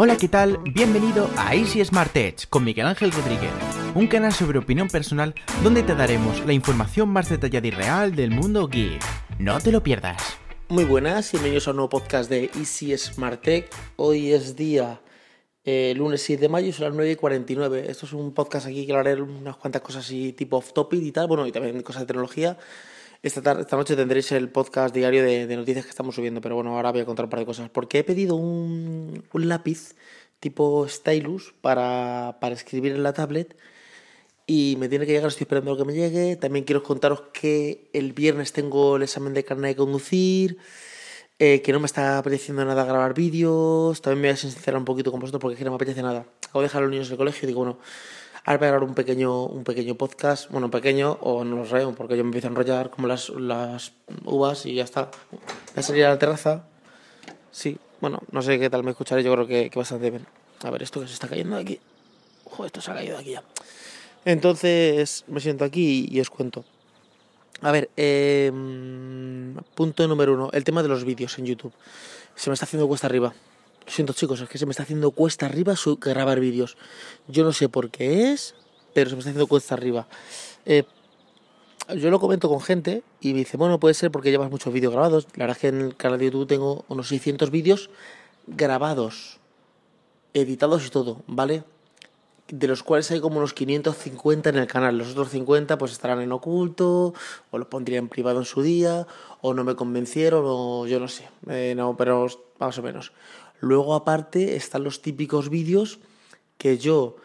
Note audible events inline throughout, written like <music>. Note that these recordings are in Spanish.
Hola, ¿qué tal? Bienvenido a Easy Smart Edge con Miguel Ángel Rodríguez, un canal sobre opinión personal donde te daremos la información más detallada y real del mundo geek. No te lo pierdas. Muy buenas, bienvenidos a un nuevo podcast de Easy Smart Tech. Hoy es día eh, lunes 7 de mayo, son las 9 y 49. Esto es un podcast aquí que hablaré unas cuantas cosas así tipo off topic y tal, bueno, y también cosas de tecnología. Esta, tarde, esta noche tendréis el podcast diario de, noticias que estamos subiendo, pero bueno, ahora voy a contar un par de cosas. Porque he pedido un, un lápiz tipo stylus para, para, escribir en la tablet y me tiene que llegar, estoy esperando que me llegue. También quiero contaros que el viernes tengo el examen de carnet de conducir, eh, que no me está apeteciendo nada grabar vídeos. También me voy a sincerar un poquito con vosotros porque es que no me apetece nada. Acabo de dejar a los niños en el colegio y digo, bueno, ahora voy a grabar un pequeño, un pequeño podcast, bueno, pequeño o no lo sé, porque yo me empiezo a enrollar como las, las uvas y ya está. Voy a salir a la terraza. Sí, bueno, no sé qué tal me escucharé, yo creo que, bastante bien. A ver, esto que se está cayendo de aquí. Ojo, esto se ha caído de aquí ya. Entonces me siento aquí y os cuento. A ver, eh, punto número uno, el tema de los vídeos en YouTube. Se me está haciendo cuesta arriba. Lo siento chicos, es que se me está haciendo cuesta arriba grabar vídeos. Yo no sé por qué es, pero se me está haciendo cuesta arriba. Eh, yo lo comento con gente y me dice, bueno, puede ser porque llevas muchos vídeos grabados. La verdad es que en el canal de YouTube tengo unos 600 vídeos grabados, editados y todo, ¿vale? de los cuales hay como unos 550 en el canal. Los otros 50 pues estarán en oculto, o los pondría en privado en su día, o no me convencieron, o yo no sé, eh, no, pero más o menos. Luego aparte están los típicos vídeos que yo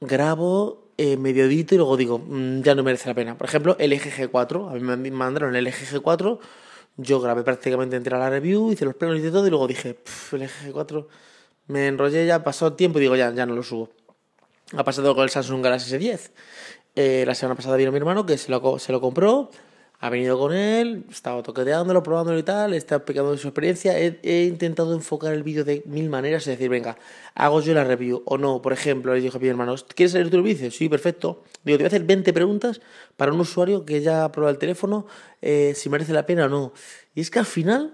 grabo eh, medio edito y luego digo, mmm, ya no merece la pena. Por ejemplo, el EGG4, a mí me mandaron el EGG4, yo grabé prácticamente entera la review, hice los planos y todo, y luego dije, el EGG4, me enrollé ya, pasó tiempo y digo, ya, ya no lo subo. Ha pasado con el Samsung Galaxy S10. Eh, la semana pasada vino mi hermano que se lo, se lo compró, ha venido con él, estaba toqueteándolo, probándolo y tal, está explicando su experiencia. He, intentado enfocar el vídeo de mil maneras, es decir, venga, hago yo la review o no. Por ejemplo, le dije a mi hermano, ¿quieres salir tu vídeo? Sí, perfecto. Digo, te voy a hacer 20 preguntas para un usuario que ya ha probado el teléfono, eh, si merece la pena o no. Y es que al final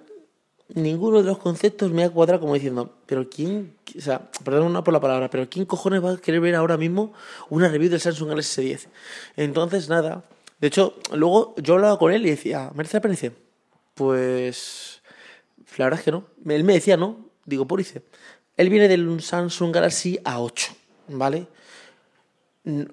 ninguno de los conceptos me ha cuadrado como diciendo, pero quién, o sea, perdón por la palabra, pero quién cojones va a querer ver ahora mismo una review del Samsung Galaxy S10. Entonces, nada. De hecho, luego yo hablaba con él y decía, ¿merece la? Dice, pues, la verdad es que no. Él me decía, no. Digo, por dice, él viene del Samsung Galaxy A8, ¿vale?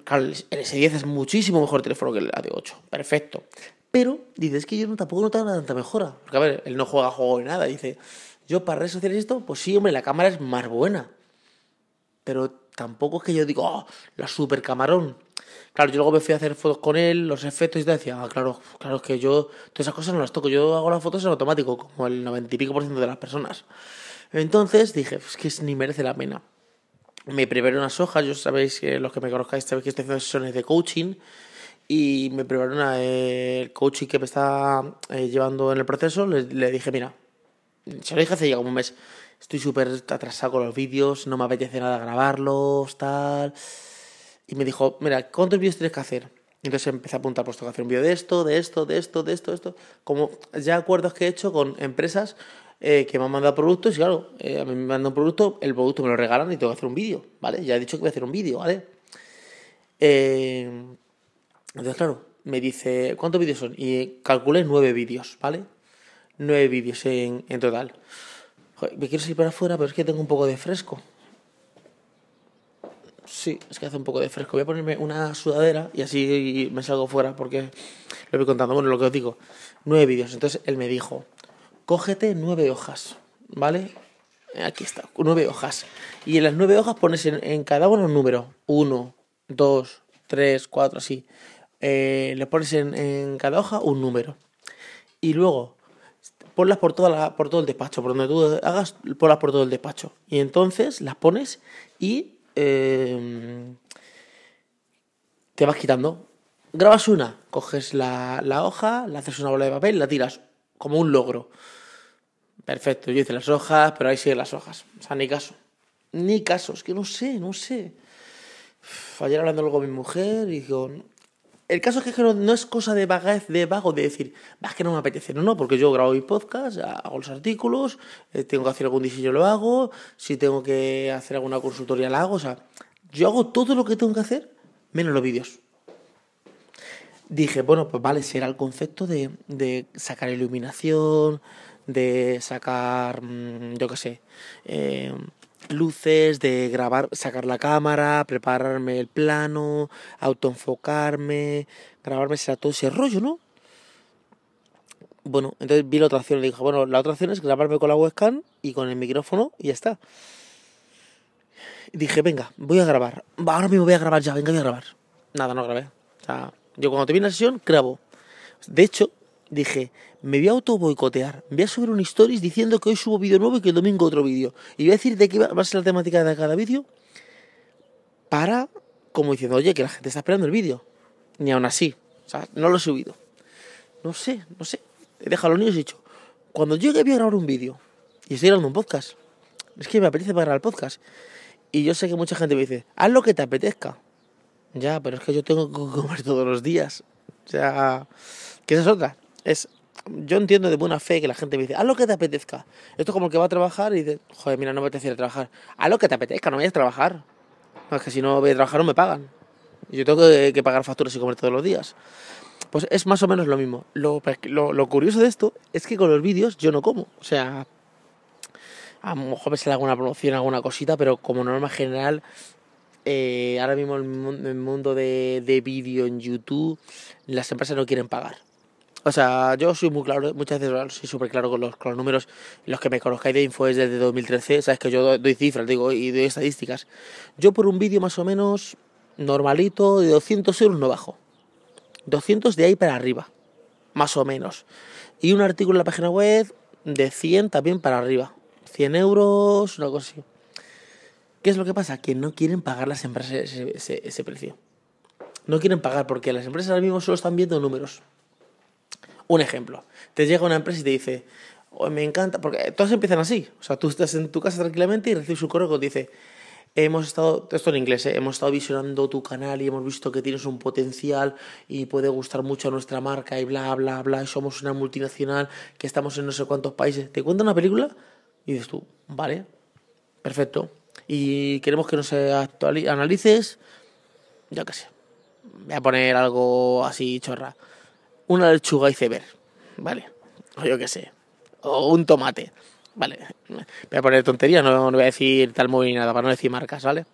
Claro, el S10 es muchísimo mejor teléfono que el A8. Perfecto. Pero dice, es que yo no, tampoco no tengo tanta mejora. Porque a ver, él no juega juego ni nada. Dice, yo para redes sociales esto, pues sí, hombre, la cámara es más buena. Pero tampoco es que yo digo, oh, la super camarón. Claro, yo luego me fui a hacer fotos con él, los efectos y te decía, ah, claro, claro, es que yo todas esas cosas no las toco. Yo hago las fotos en automático, como el noventa y pico por ciento de las personas. Entonces dije, es que ni merece la pena. Me preparé unas hojas, yo sabéis que los que me conozcáis sabéis que estoy haciendo sesiones de coaching y me prepararon a el coach que me está eh, llevando en el proceso. Le, le, dije, mira, se lo dije hace ya como un mes, estoy súper atrasado con los vídeos, no me apetece nada grabarlos, tal. Y me dijo, mira, ¿cuántos vídeos tienes que hacer? Entonces empecé a apuntar, pues tengo que hacer un vídeo de esto, de esto, de esto, de esto, de esto. Como ya acuerdos que he hecho con empresas eh, que me han mandado productos y claro, eh, a mí me mandan un producto, el producto me lo regalan y tengo que hacer un vídeo, ¿vale? Ya he dicho que voy a hacer un vídeo, ¿vale? Eh, entonces, claro, me dice, ¿cuántos vídeos son? Y calculé nueve vídeos, ¿vale? Nueve vídeos en, en total. Me quiero salir para afuera, pero es que tengo un poco de fresco. Sí, es que hace un poco de fresco. Voy a ponerme una sudadera y así me salgo fuera porque lo voy contando. Bueno, lo que os digo, nueve vídeos. Entonces él me dijo, cógete nueve hojas, ¿vale? Aquí está, nueve hojas. Y en las nueve hojas pones en, cada uno un número. Uno, dos, tres, cuatro, así eh, le pones en, cada hoja un número. Y luego ponlas por, toda la, por todo el despacho, por donde tú hagas, ponlas por todo el despacho. Y entonces las pones y eh, te vas quitando. Grabas una, coges la, la, hoja, la haces una bola de papel, la tiras como un logro. Perfecto, yo hice las hojas, pero ahí siguen las hojas. O sea, ni caso. Ni caso, es que no sé, no sé. Ayer hablando luego con mi mujer y digo, el caso es que no, es cosa de vaguez, de vago, de decir, va, que no me apetece. No, no, porque yo grabo mi podcast, hago los artículos, eh, tengo que hacer algún diseño, lo hago, si tengo que hacer alguna consultoría, la hago. O sea, yo hago todo lo que tengo que hacer, menos los vídeos. Dije, bueno, pues vale, será el concepto de, de sacar iluminación, de sacar, mm, yo qué sé, eh, luces, de grabar, sacar la cámara, prepararme el plano, autoenfocarme, grabarme será todo ese rollo, ¿no? Bueno, entonces vi la otra opción y dije, bueno, la otra opción es grabarme con la webcam y con el micrófono y ya está. Dije, venga, voy a grabar. Ahora mismo voy a grabar ya, venga, voy a grabar. Nada, no grabé. O sea, yo cuando termine la sesión, grabo. De hecho, dije, me voy a auto boicotear, voy a subir un stories diciendo que hoy subo vídeo nuevo y que el domingo otro vídeo. Y voy a decir de qué va a ser la temática de cada vídeo para, como diciendo, oye, que la gente está esperando el vídeo. Ni aún así, o sea, no lo he subido. No sé, no sé. He dejado los niños he dicho, cuando llegue voy a grabar un vídeo y estoy grabando un podcast. Es que me apetece para grabar el podcast. Y yo sé que mucha gente me dice, haz lo que te apetezca. Ya, pero es que yo tengo que comer <laughs> todos los días. O sea, que esa es otra es yo entiendo de buena fe que la gente me dice, haz lo que te apetezca. Esto es como que va a trabajar y dice, joder, mira, no me apetece ir a trabajar. Haz lo que te apetezca, no vayas a trabajar. No, es que si no voy a trabajar no me pagan. Yo tengo que, pagar facturas y comer todos los días. Pues es más o menos lo mismo. Lo, lo, curioso de esto es que con los vídeos yo no como. O sea, a lo mejor me sale alguna promoción, alguna cosita, pero como norma general, eh, ahora mismo el mundo de, de vídeo en YouTube, las empresas no quieren pagar. O sea, yo soy muy claro, muchas veces soy súper claro con los, números. Los que me conozcáis de info desde 2013, sabes que yo doy cifras, digo, y doy estadísticas. Yo por un vídeo más o menos normalito, de 200 euros no bajo. 200 de ahí para arriba, más o menos. Y un artículo en la página web de 100 también para arriba. 100 euros, una cosa así. ¿Qué es lo que pasa? Que no quieren pagar las empresas ese, ese precio. No quieren pagar porque las empresas ahora mismo solo están viendo números. Un ejemplo, te llega una empresa y te dice, oh, me encanta, porque todos empiezan así, o sea, tú estás en tu casa tranquilamente y recibes un correo que te dice, hemos estado, esto en inglés, ¿eh? hemos estado visionando tu canal y hemos visto que tienes un potencial y puede gustar mucho a nuestra marca y bla, bla, bla, y somos una multinacional que estamos en no sé cuántos países. Te cuenta una película y dices tú, vale, perfecto. Y queremos que nos analices, ya que sé, voy a poner algo así chorra una lechuga iceberg, ¿vale? O yo qué sé, o un tomate, ¿vale? Voy a poner tontería, no, no voy a decir tal móvil ni nada, para no decir marcas, ¿vale?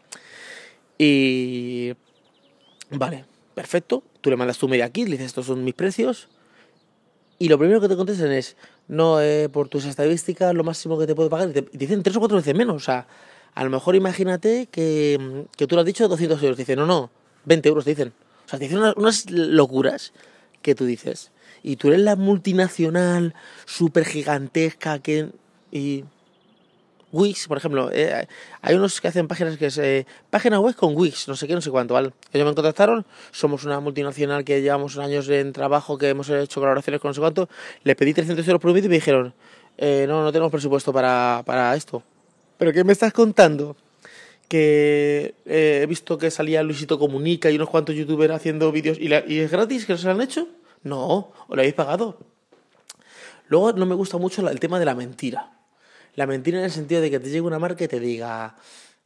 Y... Vale, perfecto, tú le mandas tu media kit, le dices, estos son mis precios, y lo primero que te contestan es, no, eh, por tus estadísticas, lo máximo que te puedo pagar, y te, dicen tres o cuatro veces menos, o sea, a lo mejor imagínate que, que tú le has dicho 200 euros, dicen, no, no, 20 euros te dicen. O sea, te dicen unas locuras que tú dices. Y tú eres la multinacional súper gigantesca que... Y... Wix, por ejemplo, eh, hay unos que hacen páginas que es eh, página web con Wix, no sé qué, no sé cuánto, ¿vale? Ellos me contactaron, somos una multinacional que llevamos años en trabajo, que hemos hecho colaboraciones con no sé cuánto, les pedí 300 euros por un vídeo y me dijeron, eh, no, no tenemos presupuesto para, para esto. ¿Pero qué me estás contando? que he visto que salía Luisito Comunica y unos cuantos youtubers haciendo vídeos y, y es gratis que se lo han hecho. No, o lo habéis pagado. Luego no me gusta mucho el tema de la mentira. La mentira en el sentido de que te llegue una marca y te diga,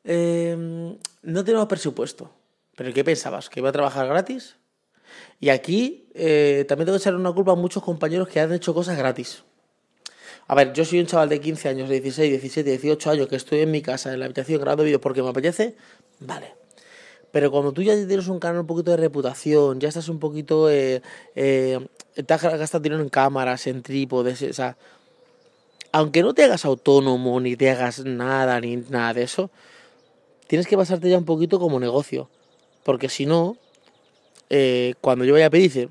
em, no tenemos presupuesto. ¿Pero qué pensabas? ¿Que iba a trabajar gratis? Y aquí eh, también tengo que echar una culpa a muchos compañeros que han hecho cosas gratis. A ver, yo soy un chaval de 15 años, de 16, 17, 18 años que estoy en mi casa, en la habitación grabando vídeos porque me apetece, vale. Pero cuando tú ya tienes un canal un poquito de reputación, ya estás un poquito. Eh, eh, te has gastado dinero en cámaras, en trípodes, o sea. Aunque no te hagas autónomo, ni te hagas nada, ni nada de eso, tienes que pasarte ya un poquito como negocio. Porque si no, eh, cuando yo vaya a pedir,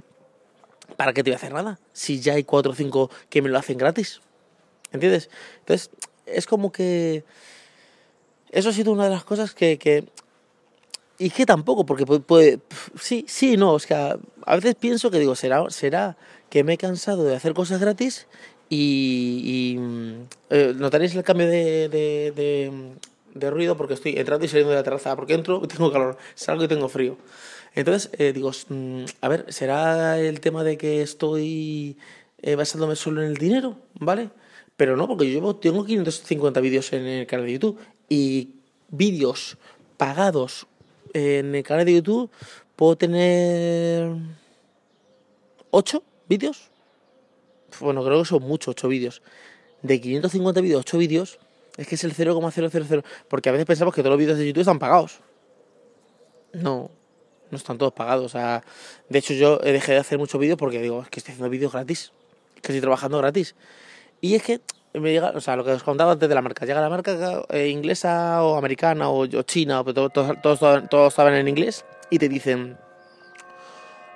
¿para qué te voy a hacer nada? Si ya hay cuatro o cinco que me lo hacen gratis. ¿Entiendes? Entonces, es como que... Eso ha sido una de las cosas que... que y que tampoco, porque puede, sí, sí, no, es que a, veces pienso que digo, será, será que me he cansado de hacer cosas gratis y, eh, notaréis el cambio de, de, ruido porque estoy entrando y saliendo de la terraza, porque entro tengo calor, salgo y tengo frío. Entonces, eh, digo, mm, a ver, ¿será el tema de que estoy eh, basándome solo en el dinero? ¿Vale? Pero no, porque yo tengo 550 vídeos en el canal de YouTube y vídeos pagados en el canal de YouTube puedo tener 8 vídeos. Bueno, creo que son muchos, 8 vídeos. De 550 vídeos, 8 vídeos, es que es el 0,000. Porque a veces pensamos que todos los vídeos de YouTube están pagados. No, no están todos pagados. O sea, de hecho, yo dejé de hacer muchos vídeos porque digo, es que estoy haciendo vídeos gratis. Que estoy trabajando gratis. Y es que o sea, lo que os contaba antes de la marca, llega la marca eh, inglesa o americana o, china, o todos, todos, todos saben en inglés, y te dicen,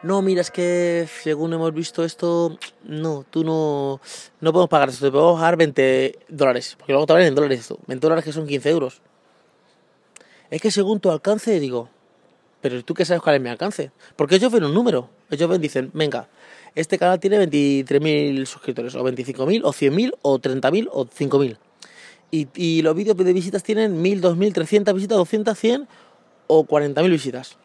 no, mira, es que según hemos visto esto, no, tú no, no podemos pagar esto, te podemos pagar 20 dólares, porque luego te valen en dólares esto, 20 dólares que son 15 euros. Es que según tu alcance, digo, pero tú qué sabes cuál es mi alcance, porque ellos ven un número, ellos ven, dicen, venga, este canal tiene 23.000 suscriptores, o 25.000, o 100.000, o 30.000, o 5.000. Y, y los vídeos de visitas tienen 1.000, 2.000, 300 visitas, 200, 100 o 40.000 visitas.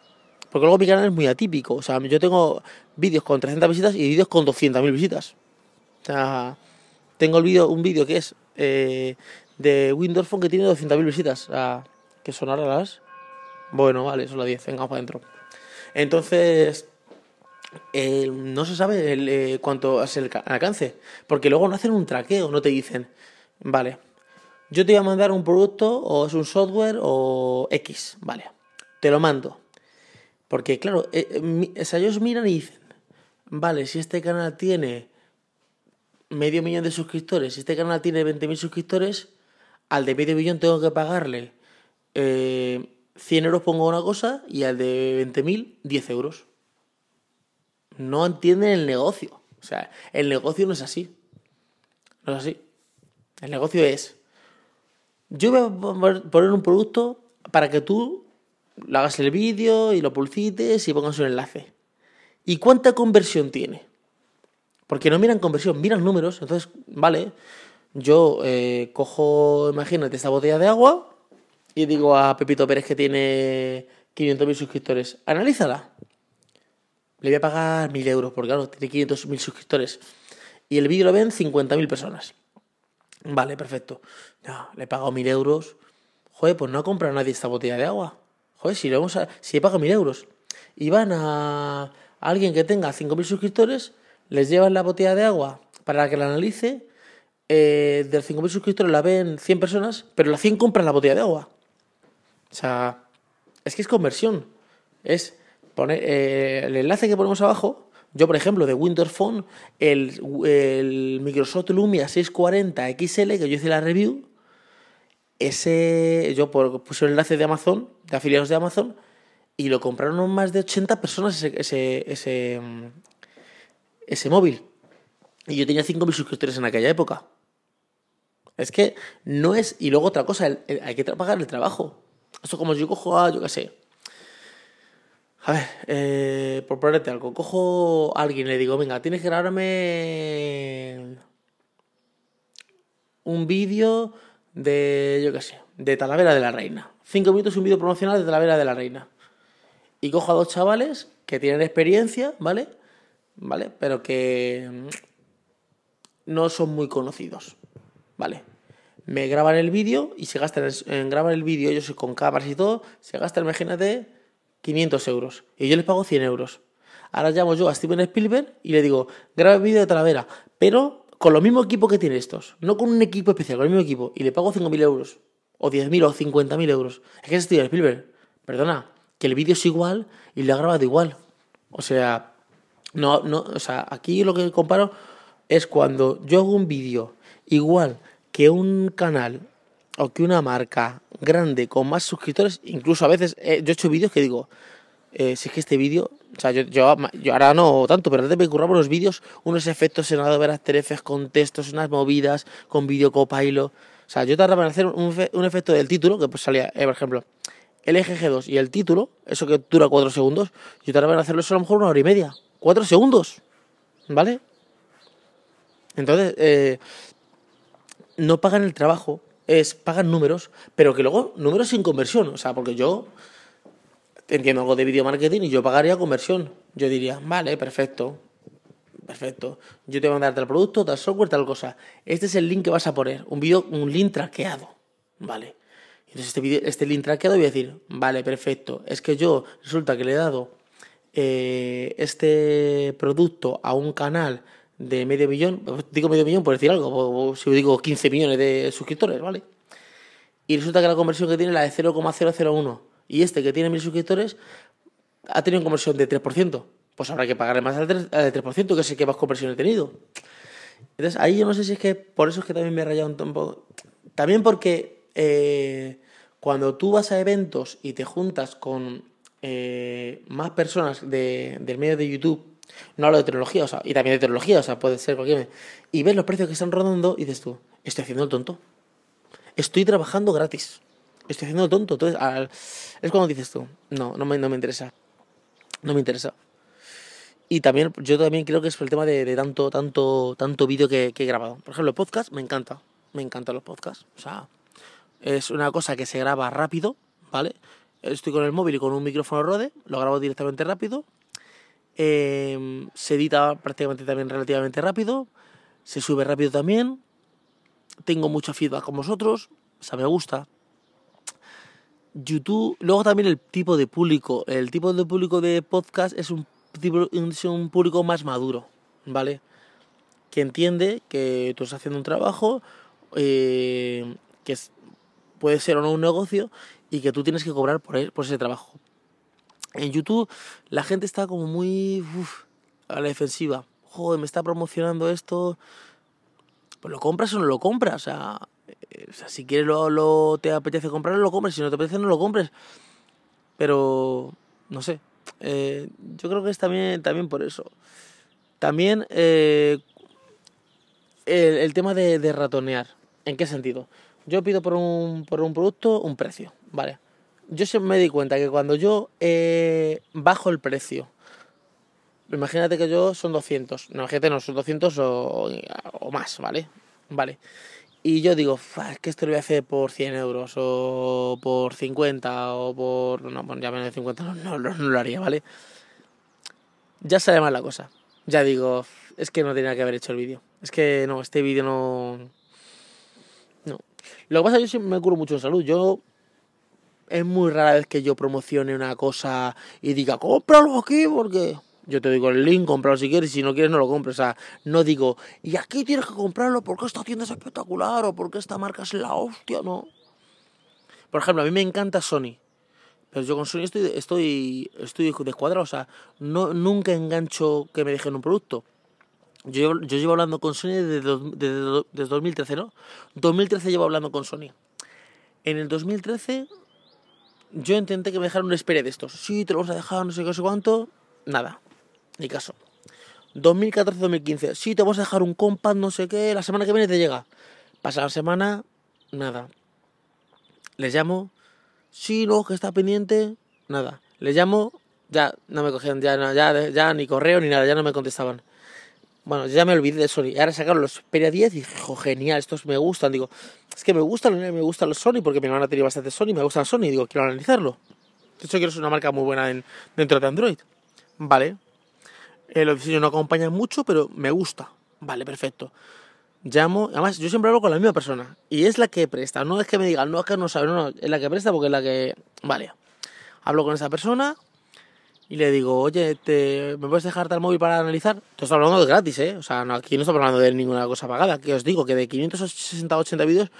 Porque luego mi canal es muy atípico. O sea, yo tengo vídeos con 300 visitas y vídeos con 200.000 visitas. O sea, tengo el vídeo, un vídeo que es eh, de Windows Phone que tiene 200.000 visitas. O sea, que son ahora las... Bueno, vale, son las 10, venga, para adentro. Entonces, eh, no se sabe eh, cuánto es el alcance. Porque luego no hacen un traqueo, no te dicen, vale, yo te voy a mandar un producto o es un software o X, vale, te lo mando. Porque claro, eh, ellos miran y dicen, vale, si este canal tiene medio millón de suscriptores, si este canal tiene 20.000 suscriptores, al de medio millón tengo que pagarle 100 euros pongo una cosa y al de 20.000 10 euros no entienden el negocio. O sea, el negocio no es así. No es así. El negocio es, yo voy a poner un producto para que tú hagas el vídeo y lo publicites y pongas un enlace. ¿Y cuánta conversión tiene? Porque no miran conversión, miran números. Entonces, vale, yo eh, cojo, imagínate, esta botella de agua y digo a Pepito Pérez que tiene 500.000 suscriptores, analízala le voy a pagar 1.000 euros, porque claro, tiene 500.000 suscriptores. Y el vídeo lo ven 50.000 personas. Vale, perfecto. Ya, le he pagado 1.000 euros. Joder, pues no ha comprado nadie esta botella de agua. Joder, si, le vamos a, si he pagado 1.000 euros y van a, alguien que tenga 5.000 suscriptores, les llevan la botella de agua para que la analice. Eh, de 5.000 suscriptores la ven 100 personas, pero las 100 compran la botella de agua. O sea, es que es conversión. Es Pone, eh, el enlace que ponemos abajo, yo por ejemplo de Windows Phone, el, el Microsoft Lumia 640 XL que yo hice la review, ese yo puse el enlace de Amazon, de afiliados de Amazon, y lo compraron más de 80 personas ese, ese, ese, ese móvil. Y yo tenía 5.000 suscriptores en aquella época. Es que no es... Y luego otra cosa, hay que pagar el trabajo. Esto como yo cojo a, yo qué sé, a ver, eh, por ponerte algo, cojo a alguien y le digo, venga, tienes que grabarme un vídeo de, yo qué sé, de Talavera de la Reina. Cinco minutos un vídeo promocional de Talavera de la Reina. Y cojo a dos chavales que tienen experiencia, ¿vale? ¿Vale? Pero que no son muy conocidos, ¿vale? Me graban el vídeo y se gastan en, grabar el vídeo ellos con cámaras y todo, se gastan, imagínate, 500 euros y yo les pago 100 euros. Ahora llamo yo a Steven Spielberg y le digo, graba el vídeo de Talavera, pero con lo mismo equipo que tiene estos, no con un equipo especial, con el mismo equipo, y le pago 5.000 euros, o 10.000 o 50.000 euros. Es que es Steven Spielberg, perdona, que el vídeo es igual y le ha grabado igual. O sea, no, no, o sea, aquí lo que comparo es cuando yo hago un vídeo igual que un canal o que una marca grande con más suscriptores, incluso a veces eh, yo he hecho vídeos que digo, eh, si es que este vídeo, o sea, yo, yo, ahora no tanto, pero antes me curraba los vídeos, unos efectos en Adobe After Effects con textos, unas movidas, con vídeo copilot. O sea, yo tardaba en hacer un, efecto del título, que pues salía, eh, por ejemplo, el eje G2 y el título, eso que dura cuatro segundos, yo tardaba en hacerlo eso a lo mejor una hora y media. Cuatro segundos, ¿vale? Entonces, eh, no pagan el trabajo es pagan números, pero que luego números sin conversión. O sea, porque yo entiendo algo de video marketing y yo pagaría conversión. Yo diría, vale, perfecto, perfecto. Yo te voy a mandar tal producto, tal software, tal cosa. Este es el link que vas a poner, un video, un link traqueado, vale. Entonces este, video, este link traqueado voy a decir, vale, perfecto. Es que yo resulta que le he dado eh, este producto a un canal de medio millón, digo medio millón por decir algo, si digo 15 millones de suscriptores, ¿vale? Y resulta que la conversión que tiene la de 0,001 y este que tiene mil suscriptores ha tenido una conversión de 3%. Pues habrá que pagarle más al 3%, que es el que más conversión he tenido. Entonces ahí yo no sé si es que por eso es que también me he rayado un poco. También porque eh, cuando tú vas a eventos y te juntas con eh, más personas de, del medio de YouTube, no hablo de tecnología, o sea, y también de tecnología, o sea, puede ser cualquier. Y ves los precios que están rodando y dices tú, estoy haciendo el tonto. Estoy trabajando gratis. Estoy haciendo el tonto. Entonces, es cuando dices tú, no, no me, no me interesa. No me interesa. Y también, yo también creo que es por el tema de, tanto, tanto, tanto vídeo que, que, he grabado. Por ejemplo, podcast me encanta. Me encantan los podcasts. O sea, es una cosa que se graba rápido, ¿vale? Estoy con el móvil y con un micrófono Rode, lo grabo directamente rápido. Eh, se edita prácticamente también relativamente rápido. Se sube rápido también. Tengo mucho feedback con vosotros. O sea, me gusta. YouTube, luego también el tipo de público. El tipo de público de podcast es un, es un público más maduro, ¿vale? Que entiende que tú estás haciendo un trabajo, eh, que puede ser o no un negocio, y que tú tienes que cobrar por ese trabajo. En YouTube la gente está como muy a la defensiva. Joder, me está promocionando esto. Pues lo compras o no lo compras. O sea, eh, o sea si quieres lo, te apetece comprarlo, lo compres. Si no te apetece, no lo compres. Pero, no sé. Eh, yo creo que es también, también por eso. También eh, el, el, tema de, de ratonear. ¿En qué sentido? Yo pido por un, por un producto un precio, ¿vale? Yo siempre me di cuenta que cuando yo eh, bajo el precio, imagínate que yo son 200, no, imagínate, no, son 200 o, o más, ¿vale? Vale. Y yo digo, es que esto lo voy a hacer por 100 euros, o por 50, o por. No, bueno, ya menos de 50 no, no, no, lo haría, ¿vale? Ya sale mal la cosa. Ya digo, es que no tenía que haber hecho el vídeo. Es que no, este vídeo no lo que pasa es que yo me curo mucho en salud. Yo es muy rara vez que yo promocione una cosa y diga, cómpralo aquí porque yo te digo el link, cómpralo si quieres, y si no quieres no lo compres. O sea, no digo, y aquí tienes que comprarlo porque esta tienda es espectacular o porque esta marca es la hostia, no. Por ejemplo, a mí me encanta Sony. Pero yo con Sony estoy, estoy, estoy descuadrado, o sea, no, nunca engancho que me dejen un producto. Yo, yo llevo hablando con Sony desde, desde, desde 2013, ¿no? 2013 llevo hablando con Sony. En el 2013 yo intenté que me dejaran un espere de estos. Sí, te lo vamos a dejar, no sé qué, sé cuánto. Nada, ni caso. 2014-2015. Sí, te vamos a dejar un compad, no sé qué. La semana que viene te llega. Pasa la semana, nada. Les llamo. Sí, no, que está pendiente. Nada. Les llamo. Ya no me cogían, ya, ya, ya ni correo ni nada, ya no me contestaban. Bueno, ya me olvidé de Sony. Ahora sacaron los Xperia 10 y dije, genial, estos me gustan. Digo, es que me gustan, me gustan los Sony porque mi hermana tenía bastante Sony, me gustan Sony. Digo, quiero analizarlo. De hecho, quiero ser una marca muy buena en, dentro de Android. Vale. Eh, los diseños no acompañan mucho, pero me gusta. Vale, perfecto. Llamo, además, yo siempre hablo con la misma persona. Y es la que presta. No es que me digan, no es que no sabe, no, no, es la que presta porque es la que. Vale. Hablo con esa persona, y le digo, oye, te, ¿me puedes dejar tal móvil para analizar? Te estoy hablando de gratis, ¿eh? O sea, aquí no estamos hablando de ninguna cosa pagada. Que os digo que de 560 80 vídeos,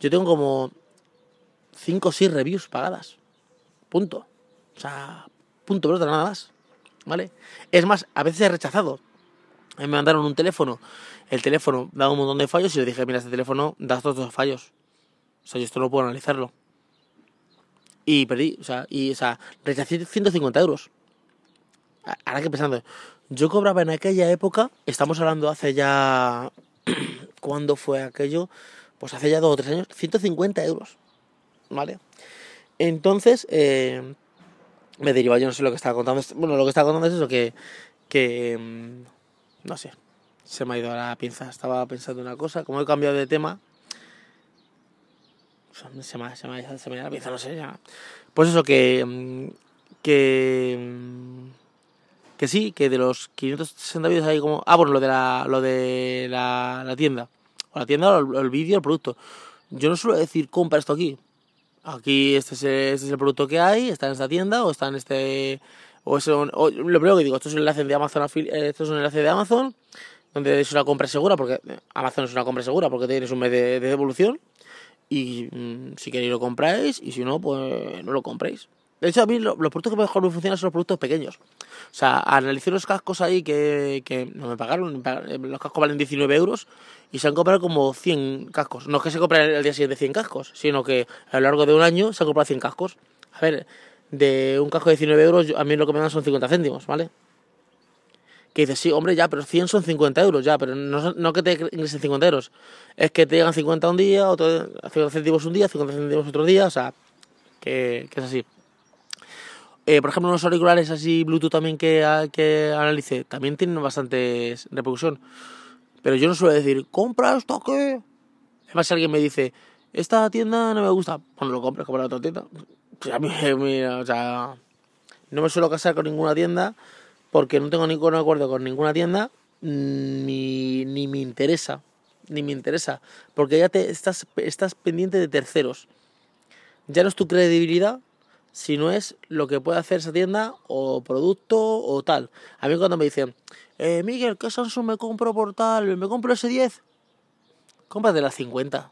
yo tengo como 5 o 6 reviews pagadas. Punto. O sea, punto, pero nada más. ¿Vale? Es más, a veces he rechazado. Me mandaron un teléfono. El teléfono da un montón de fallos y le dije, mira, este teléfono da estos dos fallos. O sea, yo esto no puedo analizarlo. Y perdí, o sea, y, o sea, rechacé 150 euros ahora que pensando, yo cobraba en aquella época, estamos hablando hace ya, <clears throat> ¿cuándo fue aquello? Pues hace ya dos o tres años, 150 euros, ¿vale? Entonces, eh, me deriva, yo no sé lo que estaba contando, bueno, lo que estaba contando es eso, que, que, mm, no sé, se me ha ido la pinza, estaba pensando una cosa, como he cambiado de tema, se me, ha ido la pinza, no sé, ya. Pues eso, que, mm, que... Que sí, que de los 560 vídeos hay como... Ah, bueno, lo de la, lo de la, tienda. O la tienda, el, vídeo, el producto. Yo no suelo decir, compra esto aquí. Aquí este es, el, este es el producto que hay, está en esta tienda, o está en este... O, es lo primero que digo, esto es un enlace de Amazon, eh, esto es un enlace de Amazon, donde es una compra segura, porque eh, Amazon es una compra segura, porque tienes un mes de, de devolución. Y mm, si queréis lo compráis, y si no, pues no lo compréis. De hecho, a mí lo- los productos que mejor me funcionan son los productos pequeños. O sea, analicé los cascos ahí que, que no me pagaron. eh, Los cascos valen 19 euros y se han comprado como 100 cascos. No es que se compren el día siguiente 100 cascos, sino que a lo largo de un año se han comprado 100 cascos. A ver, de un casco de 19 euros, a mí lo que me dan son 50 céntimos, ¿vale? Que dices, sí, hombre, ya, pero 100 son 50 euros, ya, pero no, no que te ingresen 50 euros. Es que te llegan 50 un día, otro, 50 céntimos un día, 50 céntimos otro día, o sea, que es así. Eh, por ejemplo, unos auriculares así Bluetooth también que, a- que analicé, también tienen bastante repercusión. Pero yo no suelo decir, compra esto que... Además, si alguien me dice, esta tienda no me gusta, bueno, lo compras, compra otra tienda. Pues a mí, <laughs> mira, o sea, no me suelo casar con ninguna tienda porque no tengo ningún acuerdo con ninguna tienda mm, ni, ni me interesa. Ni me interesa. Porque ya te estás, estás pendiente de terceros. Ya no es tu credibilidad, sino es lo que puede hacer esa tienda o producto o tal. A mí cuando me dicen, eh, Miguel, ¿qué Samsung me compro por tal? ¿Me compro ese 10? Cómprate la 50.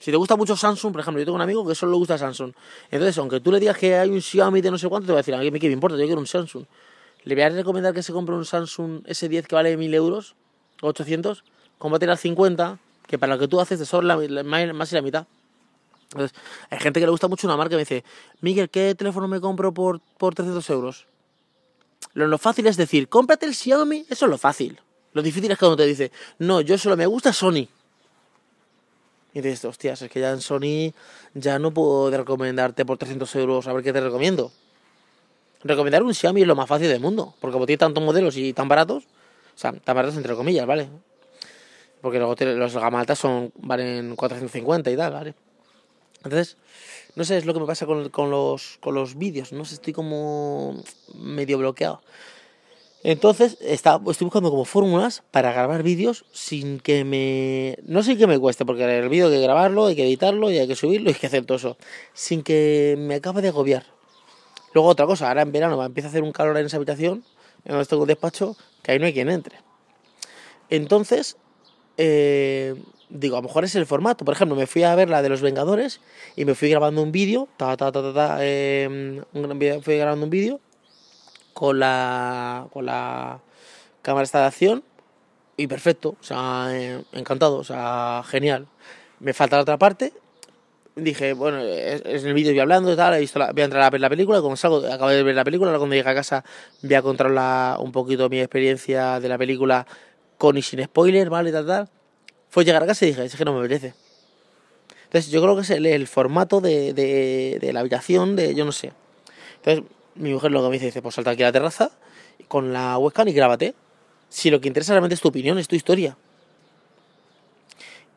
Si te gusta mucho Samsung, por ejemplo, yo tengo un amigo que solo le gusta Samsung. Entonces, aunque tú le digas que hay un Xiaomi de no sé cuánto, te va a decir, a mí qué me importa, yo quiero un Samsung. Le voy a recomendar que se compre un Samsung S10 que vale 1000 euros, 800, cómprate la 50, que para lo que tú haces te sobra más y la mitad. Entonces, hay gente que le gusta mucho una marca y me dice, Miguel, ¿qué teléfono me compro por, por 300 euros? Lo, lo fácil es decir, cómprate el Xiaomi, eso es lo fácil. Lo difícil es cuando te dice, no, yo solo me gusta Sony. Y dices, hostias, es que ya en Sony ya no puedo recomendarte por 300 euros a ver qué te recomiendo. Recomendar un Xiaomi es lo más fácil del mundo, porque como tiene tantos modelos y tan baratos, o sea, tan baratos entre comillas, ¿vale? Porque luego los gama altas son, valen 450 y tal, ¿vale? Entonces, no sé, es lo que me pasa con, con los, con los vídeos, no sé, estoy como medio bloqueado. Entonces, está, estoy buscando como fórmulas para grabar vídeos sin que me... No sin que me cueste, porque el vídeo hay que grabarlo, hay que editarlo y hay que subirlo y hay que hacer todo eso. Sin que me acabe de agobiar. Luego otra cosa, ahora en verano empieza a hacer un calor en esa habitación, en donde tengo un despacho, que ahí no hay quien entre. Entonces, eh, digo, a lo mejor es el formato. Por ejemplo, me fui a ver la de los Vengadores y me fui grabando un vídeo, ta, ta, ta, ta, eh, fui grabando un vídeo con la, con la cámara esta de acción y perfecto, o sea, eh, encantado, o sea, genial. Me falta la otra parte. Dije, bueno, es, el vídeo voy hablando y tal, he visto la- voy a entrar a ver la película, como salgo, acabo de ver la película, ahora cuando llegue a casa voy a controlar un poquito mi experiencia de la película con y sin spoiler, ¿vale? Tal, tal. Fue llegar a casa y dije, es que no me apetece. Entonces yo creo que es el, formato de, de, la habitación, de yo no sé. Entonces mi mujer lo que me dice, dice, pues salta aquí a la terraza con la webcam y grábate. Si lo que interesa realmente es tu opinión, es tu historia.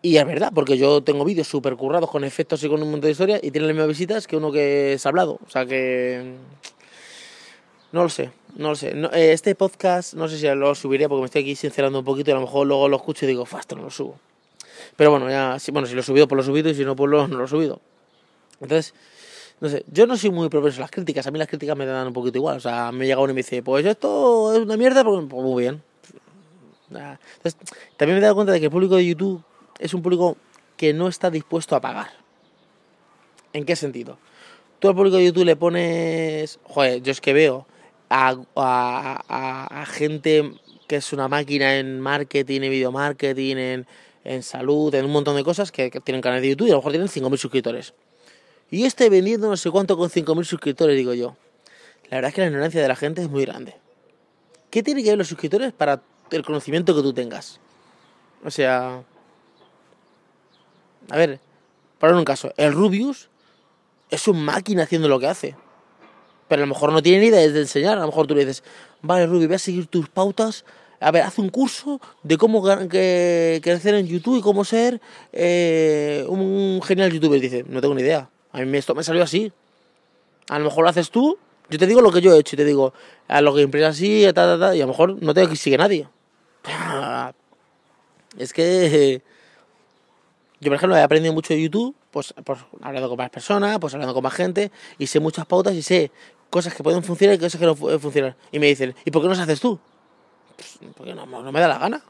Y es verdad, porque yo tengo vídeos súper currados con efectos y con un montón de historias y tienen las mismas visitas que uno que es hablado. O sea que... No lo sé, no lo sé. No- eh, este podcast no sé si lo subiré porque me estoy aquí sincerando un poquito y a lo mejor luego lo escucho y digo, "Fa, esto no lo subo. Pero bueno, ya, sí, bueno, si lo he subido, pues lo he subido y si no, pues lo- no lo he subido. Entonces, no sé, yo no soy muy propenso a las críticas, a mí las críticas me dan un poquito igual. O sea, me llega uno y me dice, pues esto es una mierda, pues, pues muy bien. Entonces, también me he dado cuenta de que el público de YouTube es un público que no está dispuesto a pagar. ¿En qué sentido? Tú al público de YouTube le pones. Joder, yo es que veo a, gente que es una máquina en marketing, en video marketing, en, en salud, en un montón de cosas que, que tienen canales de YouTube y a lo mejor tienen 5.000 suscriptores. Y este vendiendo no sé cuánto con 5.000 suscriptores, digo yo. La verdad es que la ignorancia de la gente es muy grande. ¿Qué tiene que ver los suscriptores para el conocimiento que tú tengas? O sea. A ver, para un caso, el Rubius es un máquina haciendo lo que hace. Pero a lo mejor no tiene ni idea de enseñar. A lo mejor tú le dices, vale, Rubius, voy a seguir tus pautas. A ver, haz un curso de cómo que, crecer en YouTube y cómo ser eh, un genial youtuber. Dice, no tengo ni idea. A mí esto me salió así. A lo mejor lo haces tú, Yo te digo lo que yo he hecho y te digo, a lo que impresa así, ta, ta, ta, y a lo mejor no tengo que sigue nadie. <laughs> Es que yo, por ejemplo, he aprendido mucho de YouTube, pues, pues hablando con más personas, pues hablando con más gente, y sé muchas pautas y sé cosas que pueden funcionar y cosas que no funcionan. Y me dicen, ¿y por qué no las haces tú? Pues porque no, no me da la gana.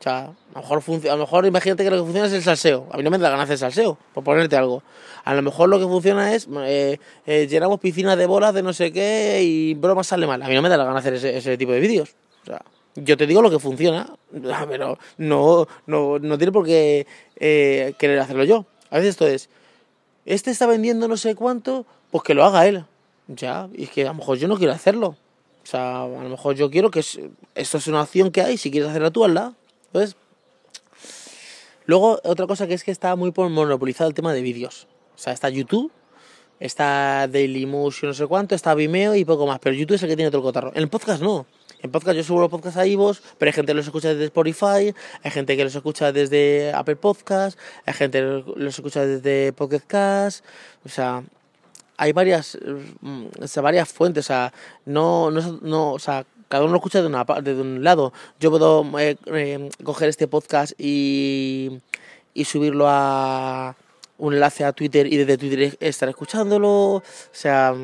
O sea, a lo mejor, a lo mejor imagínate que lo que funciona es el salseo. A mí no me da la gana hacer salseo, por ponerte algo. A lo mejor lo que funciona es eh, eh, llenamos piscinas de bolas de no sé qué y bromas sale mal. A mí no me da la gana hacer ese, ese tipo de vídeos. O sea, yo te digo lo que funciona, <laughs> pero no, no, no tiene por qué eh, querer hacerlo yo. A veces esto es, este está vendiendo no sé cuánto, pues que lo haga él. Ya, y es que a lo mejor yo no quiero hacerlo. O sea, a lo mejor yo quiero que esto es una opción que hay, si quieres hacerla tú, hazla. Entonces, luego otra cosa que es que está muy monopolizado el tema de vídeos. O sea, está YouTube, está Dailymotion, no sé cuánto, está Vimeo y poco más. Pero YouTube es el que tiene todo el cotarro. En el podcast no. En podcast yo subo los podcasts a Ivos, pero hay gente que los escucha desde Spotify, hay gente que los escucha desde Apple Podcast, hay gente que los escucha desde Pocket Cast, o sea, hay varias, mm, varias fuentes, o sea, no, no, no, o sea, cada uno lo escucha de, una, de un lado. Yo puedo eh, eh, coger este podcast y, y subirlo a un enlace a Twitter y desde Twitter estar escuchándolo, o sea,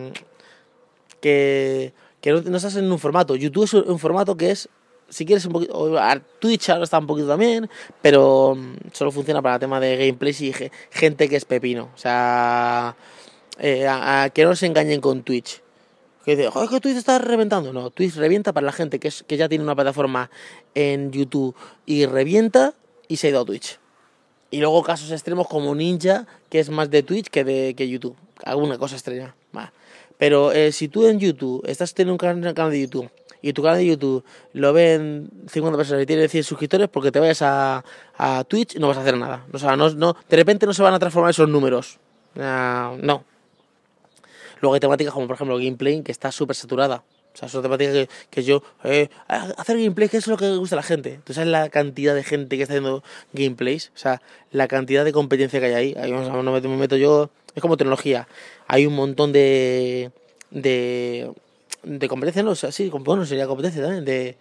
que que no, estás en un formato. YouTube es un formato que es, si quieres un poquito, Twitch ahora está un poquito también, pero mm, solo funciona para el tema de gameplays y gente que es pepino. O sea, eh, a, que no se engañen con Twitch. Que dice, joder, que Twitch está reventando. No, Twitch revienta para la gente que, es, que ya tiene una plataforma en YouTube y revienta y se ha ido a Twitch. Y luego casos extremos como Ninja, que es más de Twitch que de que YouTube. Alguna cosa extraña. Va. Pero eh, si tú en YouTube estás teniendo un canal, de YouTube y tu canal de YouTube lo ven 50 personas y tiene 100 suscriptores, porque te vayas a, a Twitch no vas a hacer nada. O sea, no, no, de repente no se van a transformar esos números. Uh, no. Luego hay temáticas como por ejemplo gameplay que está súper saturada. O sea, son temáticas que, que yo... Eh, hacer gameplay, que es lo que gusta a la gente. Tú sabes la cantidad de gente que está haciendo gameplays. O sea, la cantidad de competencia que hay ahí. Ahí no me meto yo es como tecnología. Hay un montón de. de. de competencia, ¿no? O sea, sí, bueno, sería competencia también. De.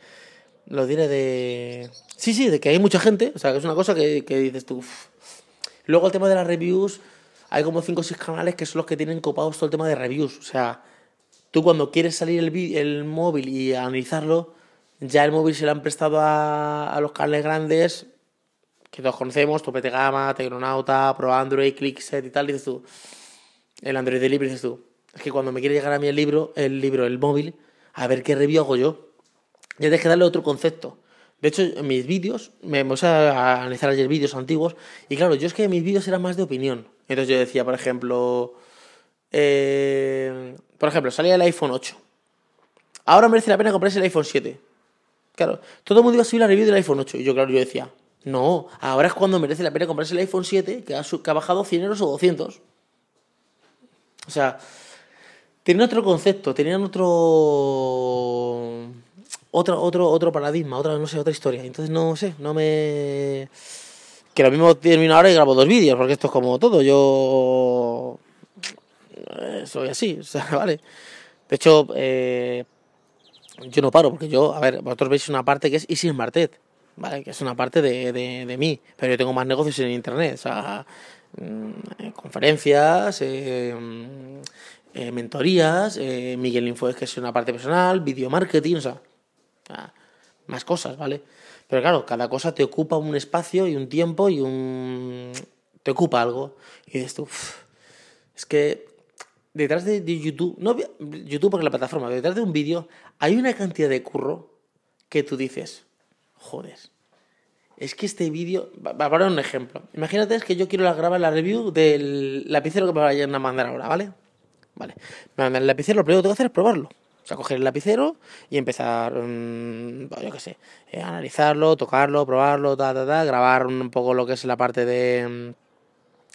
Lo diré de. Sí, sí, de que hay mucha gente. O sea, que es una cosa que, que dices tú. Luego el tema de las reviews. Hay como 5 o 6 canales que son los que tienen copados todo el tema de reviews. O sea, tú cuando quieres salir el, el móvil y analizarlo, ya el móvil se lo han prestado a, a los canales grandes que todos conocemos, Topete Gama, Tecnonauta, Pro Android, Clickset y tal, dices tú, el Android Delivery, dices tú, es que cuando me quiere llegar a mí el libro, el libro, el móvil, a ver qué review hago yo. Ya tienes que darle otro concepto. De hecho, en mis vídeos, me puse a analizar ayer vídeos antiguos, y claro, yo es que mis vídeos eran más de opinión. Entonces yo decía, por ejemplo, eh, por ejemplo, salía el iPhone 8. Ahora merece la pena comprarse el iPhone 7. Claro, todo el mundo iba a subir la review del iPhone 8. Y yo, claro, yo decía, no, ahora es cuando merece la pena comprarse el iPhone 7, que ha, bajado 100 euros o 200. O sea, tenían otro concepto, tenían otro. Otro, otro, otro paradigma, otra, no sé, otra historia. Entonces, no sé, no me. Que lo mismo termino ahora y grabo dos vídeos, porque esto es como todo. Yo. Eh, soy así, <laughs> o sea, vale. De hecho, eh, yo no paro, porque yo, a ver, vosotros veis una parte que es Easy Martet. ¿vale? Que es una parte de, de, mí, pero yo tengo más negocios en Internet, o sea, mm, conferencias, eh, mm, eh, mentorías, Miguel Info es que es una parte personal, video marketing, o sea, más cosas, ¿vale? Pero claro, cada cosa te ocupa un espacio y un tiempo y un... te ocupa algo. Y dices tú, es que detrás de, YouTube, no YouTube porque la plataforma, detrás de un vídeo hay una cantidad de curro que tú dices, joder, es que este vídeo, para poner un ejemplo, imagínate que yo quiero grabar la review del lapicero que me vayan a mandar ahora, ¿vale? Vale, me mandan el lapicero, lo primero que tengo que hacer es probarlo. Sea, coger el lapicero y empezar, mmm, yo qué sé, eh, analizarlo, tocarlo, probarlo, ta, ta, ta, grabar un poco lo que es la parte de,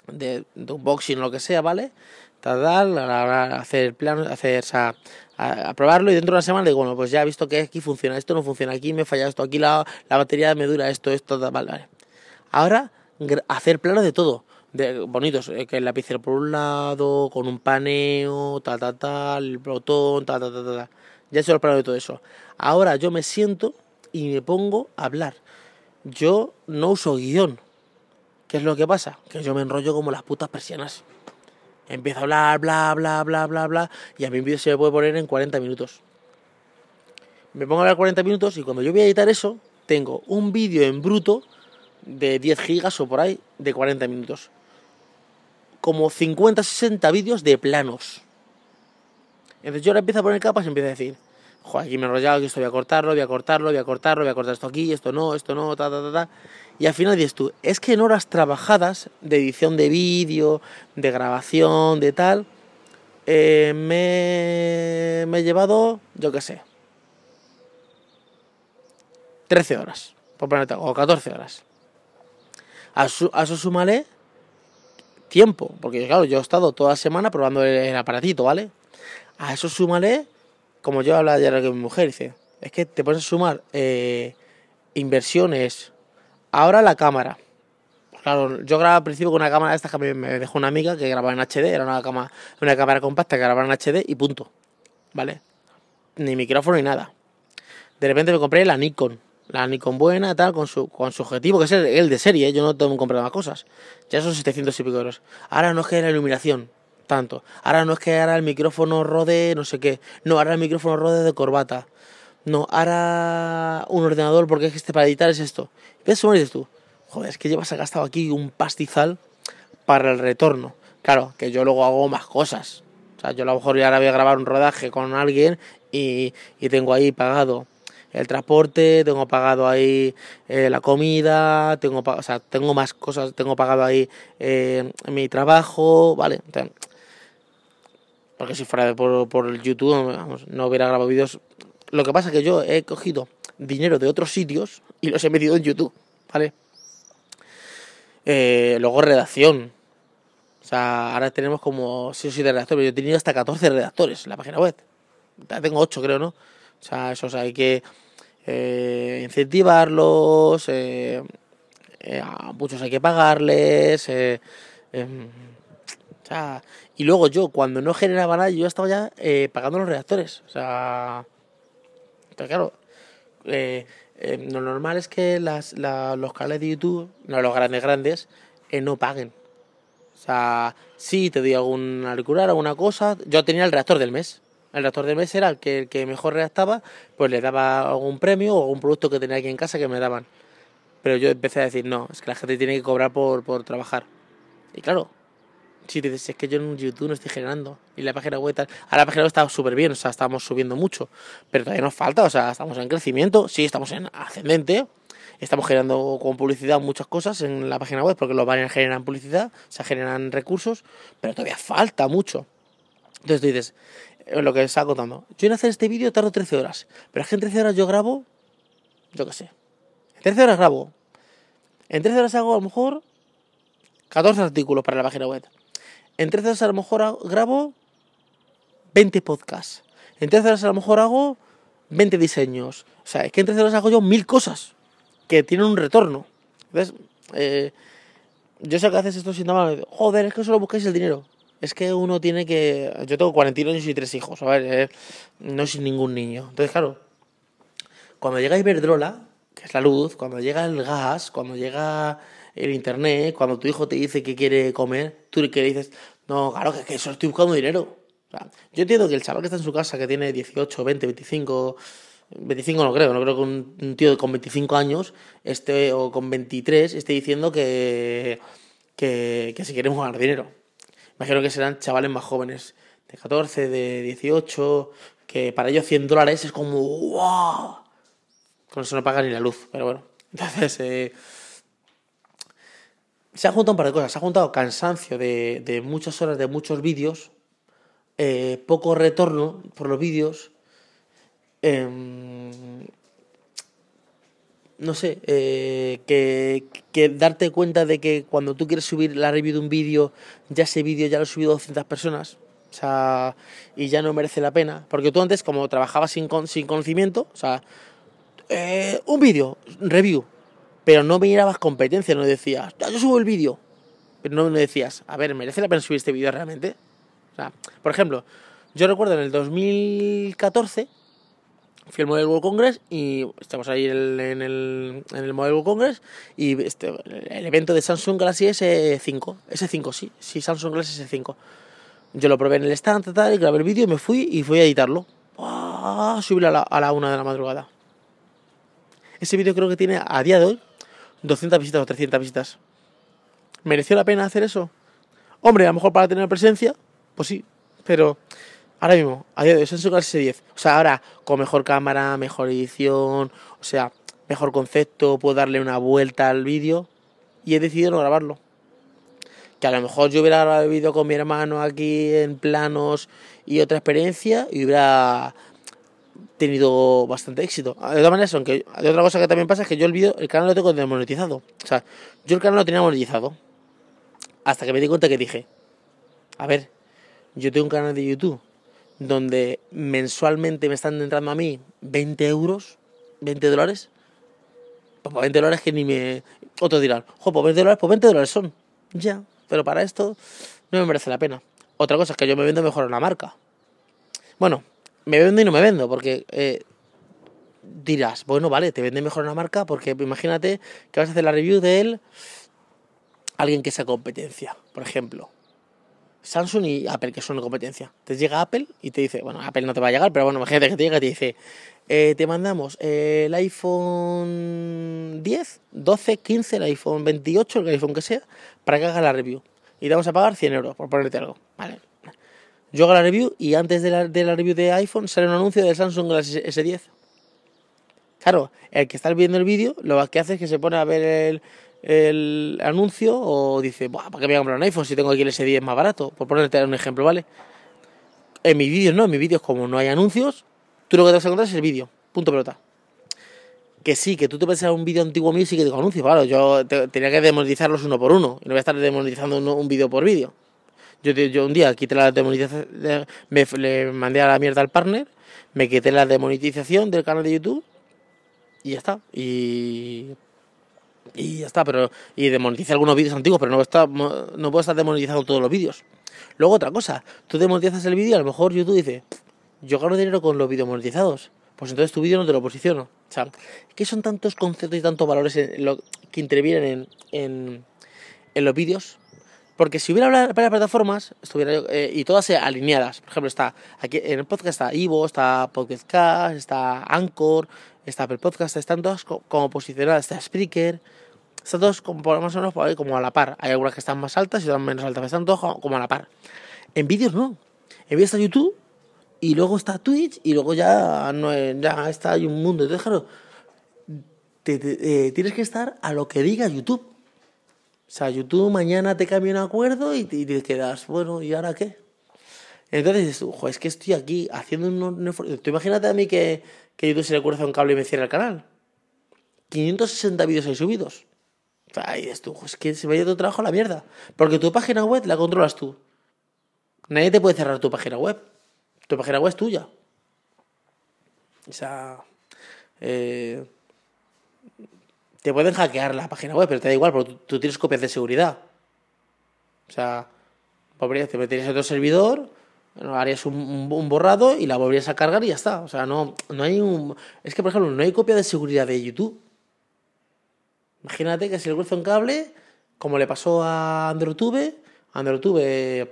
de, de unboxing o lo que sea, ¿vale? hacer el plan, hacer, o a, probarlo y dentro de una semana digo, bueno, pues ya he visto que aquí funciona, esto no funciona, aquí me falla esto, aquí la, la batería me dura esto, esto, vale, vale. Ahora, hacer planos de todo, bonitos, eh, que el lapicero por un lado, con un paneo, ta, ta, ta, el botón, ta, ta, ta, ta. ta. Ya he hecho el plano de todo eso. Ahora yo me siento y me pongo a hablar. Yo no uso guion. ¿Qué es lo que pasa? Que yo me enrollo como las putas persianas. Empiezo a hablar, bla, bla, bla, bla, bla, y a mi vídeo se me puede poner en 40 minutos. Me pongo a hablar 40 minutos y cuando yo voy a editar eso, tengo un vídeo en bruto de 10 gigas o por ahí de 40 minutos. Como 50, 60 vídeos de planos. Entonces yo ahora empiezo a poner capas y empiezo a decir, joder, aquí me he enrollado, que esto voy a cortarlo, voy a cortarlo, voy a cortarlo, voy a cortar esto aquí, esto no, esto no, ta, ta, ta, ta. Y al final dices tú, es que en horas trabajadas de edición de vídeo, de grabación, de tal, eh, me, me he llevado, yo qué sé, 13 horas, por ponerte, o 14 horas. A, su, a eso tiempo, porque claro, yo he estado toda la semana probando el, aparatito, ¿vale? A eso súmale, como yo hablaba ayer con mi mujer, dice, es que te pones a sumar eh, inversiones, ahora la cámara. Claro, yo grababa al principio con una cámara de estas que me dejó una amiga que grababa en HD, era una, cama, una cámara compacta que grababa en HD y punto, ¿vale? Ni micrófono ni nada. De repente me compré la Nikon, la Nikon buena, tal, con su, con su objetivo, que es el, de serie, ¿eh? yo no tengo que comprar más cosas. Ya son 700 y pico euros. Ahora no es que la iluminación, tanto. Ahora no es que ahora el micrófono rode no sé qué. No, ahora el micrófono rode de corbata. No, ahora un ordenador, porque es que este para editar es esto. Y ves, dices tú, joder, es que llevas gastado aquí un pastizal para el retorno. Claro, que yo luego hago más cosas. O sea, yo a lo mejor ya ahora voy a grabar un rodaje con alguien y, y tengo ahí pagado el transporte, tengo pagado ahí eh, la comida, tengo, o sea, tengo más cosas, tengo pagado ahí eh, mi trabajo, ¿vale? O sea, porque si fuera por, por YouTube, no hubiera grabado vídeos. Lo que pasa es que yo he cogido dinero de otros sitios y los he metido en YouTube, ¿vale? Eh, luego redacción. O sea, ahora tenemos como 6 o 7 redactores. Yo he tenido hasta 14 redactores en la página web. Ya tengo 8, creo, ¿no? O sea, esos hay que eh, incentivarlos. eh, eh, a muchos hay que pagarles. y luego yo, cuando no generaba nada, yo estaba ya pagando los redactores. O sea, pero claro, lo normal es que las, la- los canales de YouTube, no los grandes grandes, no paguen. O sea, sí te doy algún auricular, alguna cosa. Yo tenía el redactor del mes. El redactor del mes era el que, el que mejor redactaba, pues le daba algún premio o algún producto que tenía aquí en casa que me daban. Pero yo empecé a decir, no, es que la gente tiene que cobrar por, por trabajar. Y claro, si dices, es que yo en YouTube no estoy generando. Y la página web tal. Ahora la página web está súper bien, o sea, estamos subiendo mucho. Pero todavía nos falta, o sea, estamos en crecimiento. Sí, estamos en ascendente. Estamos generando con publicidad muchas cosas en la página web, porque los banners generan publicidad, se generan recursos, pero todavía falta mucho. Entonces dices, lo que estaba contando, yo en hacer este vídeo tardo 13 horas, pero es que en 13 horas yo grabo, yo qué sé, en 13 horas grabo, en 13 horas hago a lo mejor 14 artículos para la página web, en 13 horas a lo mejor grabo 20 podcasts, en 13 horas a lo mejor hago 20 diseños, o sea, es que en 13 horas hago yo mil cosas que tienen un retorno. Entonces, eh, yo sé que haces esto sin nada. Joder, es que solo buscáis el dinero. Es que uno tiene que. Yo tengo 41 años y tres hijos, a ver, eh, no soy ningún niño. Entonces, claro, cuando llega Iberdrola, que es la luz, cuando llega el gas, cuando llega el internet, cuando tu hijo te dice que quiere comer, tú que le dices, no, claro, que, que solo estoy buscando dinero. O sea, yo entiendo que el chaval que está en su casa, que tiene 18, 20, 25, 25 no creo, no creo que un, tío con 25 años esté, o con 23 esté diciendo que, que si queremos ganar dinero. Imagino que serán chavales más jóvenes, de 14, de 18, que para ellos 100 dólares es como ¡wow! Con eso no pagan ni la luz, pero bueno. <laughs> Entonces, eh, se han juntado un par de cosas. Se ha juntado cansancio de, de muchas horas, de muchos vídeos, eh, poco retorno por los vídeos, em, no sé, eh, que, darte cuenta de que cuando tú quieres subir la review de un vídeo, ya ese vídeo ya lo ha subido 200 personas. O sea, y ya no merece la pena. Porque tú antes, como trabajabas sin, con- sin conocimiento, o sea, eh, un vídeo, review, pero no mirabas competencia, no decías, "Ya, yo subo el vídeo. pero no me decías, a ver, ¿merece la pena subir este vídeo realmente? O sea, por ejemplo, yo recuerdo en el 2014 fui al Mobile World Congress y estamos ahí en el, en el, Mobile World Congress y este, el evento de Samsung Galaxy S5, S5 sí, sí, Samsung Galaxy S5. Yo lo probé en el stand, tal, y grabé el vídeo me fui y fui a editarlo. ¡Ah! Subirlo a la, a la una de la madrugada. Ese vídeo creo que tiene a día de hoy 200 visitas o 300 visitas. ¿Mereció la pena hacer eso? Hombre, a lo mejor para tener presencia, pues sí, pero ahora mismo, a día de hoy, Samsung Galaxy S10, o sea, ahora con mejor cámara, mejor edición, o sea, mejor concepto, puedo darle una vuelta al vídeo y he decidido no grabarlo. Que a lo mejor yo hubiera grabado el vídeo con mi hermano aquí en planos y otra experiencia y hubiera tenido bastante éxito. De todas maneras, aunque de otra cosa que también pasa es que yo el vídeo, el canal lo tengo demonetizado. O sea, yo el canal lo tenía monetizado. Hasta que me di cuenta que dije, a ver, yo tengo un canal de YouTube donde mensualmente me están entrando a mí 20 euros, 20 dólares. Pues 20 dólares que ni me... Otros dirán, jo, pues 20 dólares, pues 20 dólares son. Ya, pero para esto no me merece la pena. Otra cosa es que yo me vendo mejor a la marca. Bueno, me vendo y no me vendo, porque eh, dirás, bueno, vale, te vende mejor una marca, porque imagínate que vas a hacer la review de él, alguien que sea competencia, por ejemplo. Samsung y Apple, que son competencia. Te llega Apple y te dice, bueno, Apple no te va a llegar, pero bueno, imagínate que te llega y te dice, eh, te mandamos el iPhone 10, 12, 15, el iPhone 28, el iPhone que sea, para que hagas la review. Y te vamos a pagar 100 euros por ponerte algo. Vale, yo hago la review y antes de la, de la review de iPhone sale un anuncio del Samsung Galaxy S10. Claro, el que está viendo el vídeo lo que hace es que se pone a ver el, el anuncio o dice, ¿para qué voy a comprar un iPhone si tengo aquí el S10 más barato? Por ponerte un ejemplo, ¿vale? En mis vídeos no, en mis vídeos como no hay anuncios, tú lo que te vas a encontrar es el vídeo, punto pelota. Que sí, que tú te pensas un vídeo antiguo mío y sí que tengo anuncios, claro, yo tenía que demonetizarlos uno por uno y no voy a estar demonetizando un vídeo por vídeo. Yo, un día quité la demonetización, me, le mandé a la mierda al partner, me quité la demonetización del canal de YouTube y ya está. Y, y ya está, pero y demonetice algunos vídeos antiguos, pero no, está, no puedo estar demonetizando todos los vídeos. Luego otra cosa, tú demonetizas el vídeo, a lo mejor YouTube dice, yo gano dinero con los vídeos monetizados, pues entonces tu vídeo no te lo posiciono. O que son tantos conceptos y tantos valores que intervienen en, en, en los vídeos porque si hubiera varias plataformas, estuviera eh, y todas alineadas. Por ejemplo, está aquí en el podcast está Ivo, está Podcast Cast, está Anchor, está Apple Podcast, están todas como posicionadas, está Spreaker, están todos como, más o menos como a la par. Hay algunas que están más altas y otras menos altas, están todos como a la par. En vídeos no. En vídeos está YouTube y luego está Twitch y luego ya, no, ya está hay un mundo. Entonces, claro, eh, tienes que estar a lo que diga YouTube. O sea, YouTube mañana te cambia un acuerdo y te, quedas, bueno, ¿y ahora qué? Entonces ojo, es que estoy aquí haciendo un. Tú imagínate a mí que, que YouTube se le cruza un cable y me cierra el canal. 560 vídeos hay subidos. O sea, y dices tú, es que se me ha ido tu trabajo a la mierda. Porque tu página web la controlas tú. Nadie te puede cerrar tu página web. Tu página web es tuya. O sea, eh, te pueden hackear la página web, pero te da igual, porque tú, tienes copias de seguridad. O sea, te meterías en otro servidor, harías un, borrado y la volverías a cargar y ya está. O sea, no, no hay un. Es que, por ejemplo, no hay copia de seguridad de YouTube. Imagínate que si le cruza un cable, como le pasó a AndroTube, AndroTube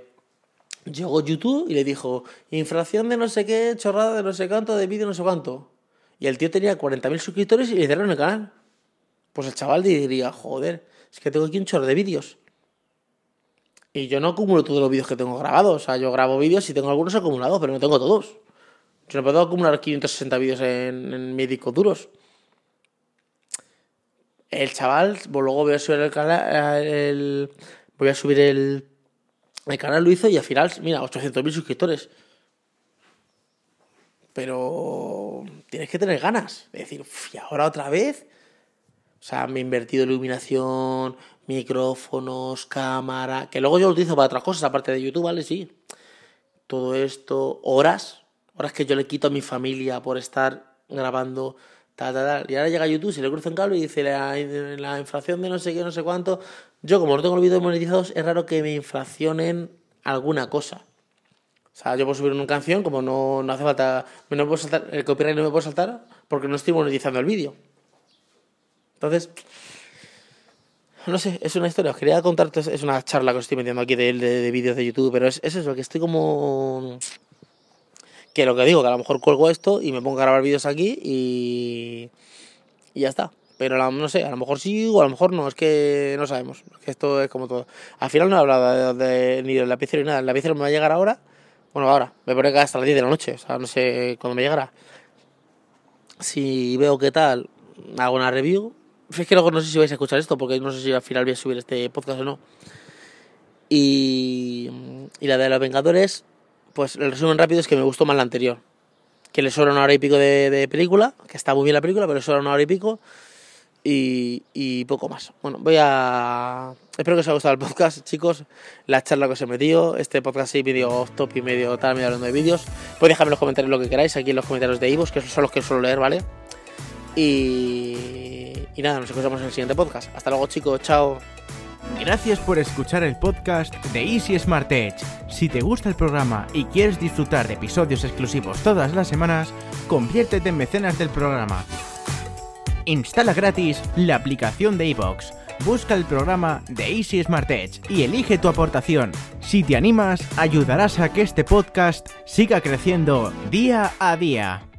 llegó YouTube y le dijo: infracción de no sé qué, chorrada de no sé cuánto, de vídeo no sé cuánto. Y el tío tenía 40.000 suscriptores y le cerraron el canal. Pues el chaval diría, joder, es que tengo aquí un chorro de vídeos. Y yo no acumulo todos los vídeos que tengo grabados. O sea, yo grabo vídeos y tengo algunos acumulados, pero no tengo todos. Yo no puedo acumular 560 vídeos en, en mis discos duros. El chaval, pues luego voy a subir el canal, voy a subir el, el canal lo hizo y al final, mira, 800.000 suscriptores. Pero tienes que tener ganas de decir, y ahora otra vez, o sea, me he invertido iluminación, micrófonos, cámara, que luego yo lo utilizo para otras cosas, aparte de YouTube, ¿vale? Sí. Todo esto, horas, horas que yo le quito a mi familia por estar grabando, tal, tal, tal. Y ahora llega YouTube, se le cruza un cable y dice la, la inflación de no sé qué, no sé cuánto, yo como no tengo los vídeos monetizados, es raro que me inflacionen alguna cosa. O sea, yo puedo subir una canción, como no, no hace falta, no puedo saltar, el copyright no me puedo saltar porque no estoy monetizando el vídeo. Entonces, no sé, es una historia. Os quería contarte, es una charla que os estoy metiendo aquí de, de, de vídeos de YouTube, pero es, es, eso, que estoy como... Que lo que digo, que a lo mejor cuelgo esto y me pongo a grabar vídeos aquí y... Y ya está. Pero no sé, a lo mejor sí o a lo mejor no, es que no sabemos. esto es como todo. Al final no he hablado de, ni del lapicero ni nada. El lapicero me va a llegar ahora. Bueno, ahora. Me pone que hasta las 10 de la noche. O sea, no sé cuándo me llegará. Si veo qué tal, hago una review. Es que luego no sé si vais a escuchar esto, porque no sé si al final voy a subir este podcast o no. Y, y la de los Vengadores, pues el resumen rápido es que me gustó más la anterior. Que le sobra una hora y pico de, de película, que está muy bien la película, pero le sobra una hora y pico y, y, poco más. Bueno, voy a... Espero que os haya gustado el podcast, chicos, la charla que os he metido, este podcast así medio off top y medio tal, medio hablando de vídeos. Podéis dejarme en los comentarios lo que queráis, aquí en los comentarios de Ivos, que son los que suelo leer, ¿vale? Y, y nada, nos escuchamos en el siguiente podcast. Hasta luego, chicos, chao. Gracias por escuchar el podcast de Easy Smart Edge. Si te gusta el programa y quieres disfrutar de episodios exclusivos todas las semanas, conviértete en mecenas del programa Instala gratis la aplicación de iVoox. Busca el programa de Easy Smart Edge y elige tu aportación. Si te animas, ayudarás a que este podcast siga creciendo día a día.